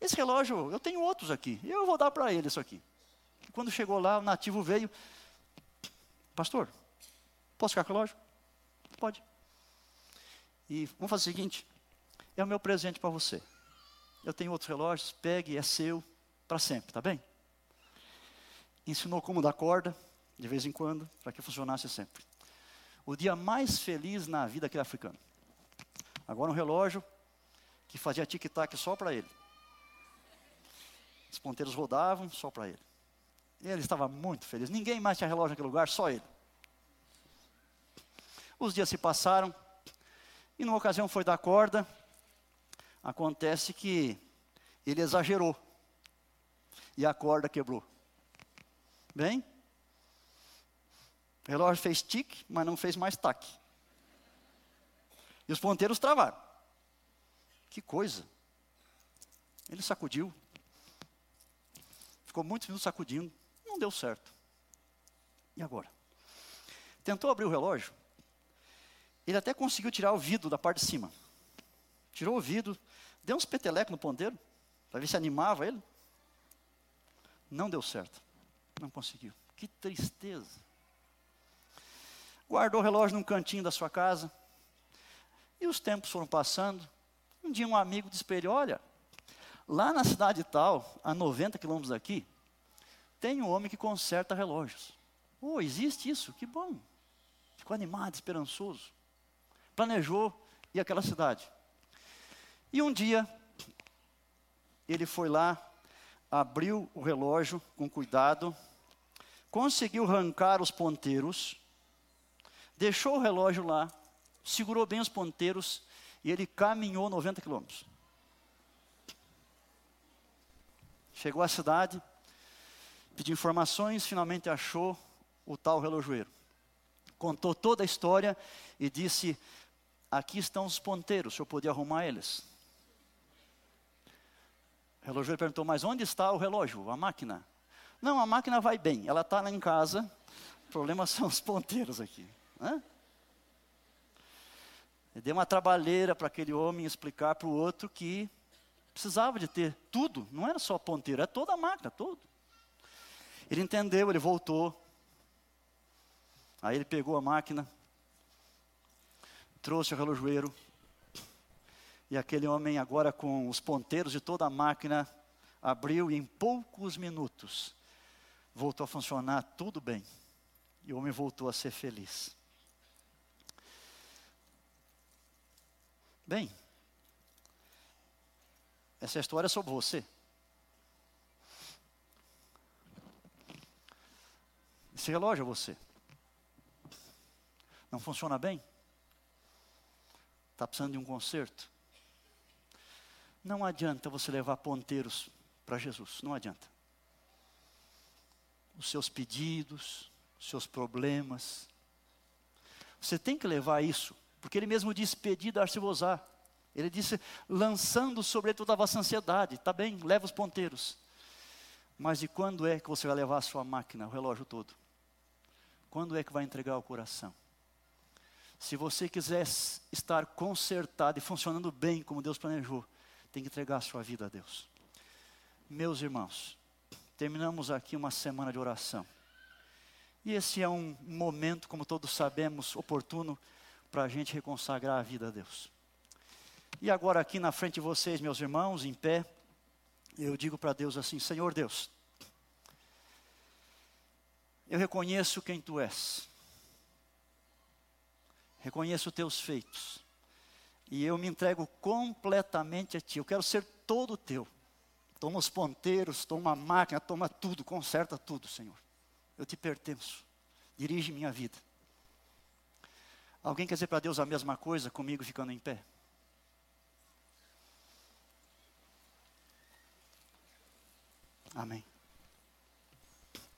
Esse relógio, eu tenho outros aqui, eu vou dar para ele isso aqui. E quando chegou lá, o nativo veio: Pastor, posso ficar com o relógio? Pode. E vamos fazer o seguinte: é o meu presente para você. Eu tenho outros relógios, pegue, é seu, para sempre, tá bem? Ensinou como dar corda, de vez em quando, para que funcionasse sempre. O dia mais feliz na vida daquele africano. Agora um relógio que fazia tic-tac só para ele. Os ponteiros rodavam só para ele. Ele estava muito feliz. Ninguém mais tinha relógio naquele lugar, só ele. Os dias se passaram, e numa ocasião foi dar corda. Acontece que ele exagerou. E a corda quebrou. Bem, o relógio fez tique, mas não fez mais taque. E os ponteiros travaram. Que coisa. Ele sacudiu. Ficou muitos minutos sacudindo. Não deu certo. E agora? Tentou abrir o relógio. Ele até conseguiu tirar o vidro da parte de cima. Tirou o vidro, deu uns petelecos no ponteiro, para ver se animava ele. Não deu certo. Não conseguiu. Que tristeza guardou o relógio num cantinho da sua casa. E os tempos foram passando. Um dia um amigo disse para ele: Olha, lá na cidade tal, a 90 quilômetros daqui, tem um homem que conserta relógios. Oh, existe isso? Que bom. Ficou animado, esperançoso. Planejou ir àquela cidade. E um dia, ele foi lá, abriu o relógio com cuidado, conseguiu arrancar os ponteiros deixou o relógio lá, segurou bem os ponteiros e ele caminhou 90 quilômetros. Chegou à cidade, pediu informações, finalmente achou o tal relojoeiro. Contou toda a história e disse: Aqui estão os ponteiros, o senhor podia arrumar eles? O relojoeiro perguntou: Mas onde está o relógio, a máquina? Não, a máquina vai bem, ela está lá em casa, o problema são os ponteiros aqui. Hã? deu uma trabalheira para aquele homem explicar para o outro que precisava de ter tudo, não era só ponteiro, é toda a máquina, todo. Ele entendeu, ele voltou. Aí ele pegou a máquina, trouxe o relojoeiro, e aquele homem, agora com os ponteiros de toda a máquina, abriu e em poucos minutos voltou a funcionar tudo bem. E o homem voltou a ser feliz. Bem, essa história é sobre você. Esse relógio é você. Não funciona bem? Está precisando de um conserto? Não adianta você levar ponteiros para Jesus, não adianta. Os seus pedidos, os seus problemas, você tem que levar isso, porque ele mesmo disse: Pedi, dar-se-vos-á. Ele disse: lançando sobre toda a vossa ansiedade. Está bem, leva os ponteiros. Mas de quando é que você vai levar a sua máquina, o relógio todo? Quando é que vai entregar o coração? Se você quiser estar consertado e funcionando bem como Deus planejou, tem que entregar a sua vida a Deus. Meus irmãos, terminamos aqui uma semana de oração. E esse é um momento, como todos sabemos, oportuno para a gente reconsagrar a vida a Deus. E agora, aqui na frente de vocês, meus irmãos, em pé, eu digo para Deus assim: Senhor Deus, eu reconheço quem tu és, reconheço teus feitos, e eu me entrego completamente a ti. Eu quero ser todo teu. Toma os ponteiros, toma a máquina, toma tudo, conserta tudo, Senhor. Eu te pertenço. Dirige minha vida. Alguém quer dizer para Deus a mesma coisa comigo ficando em pé? Amém.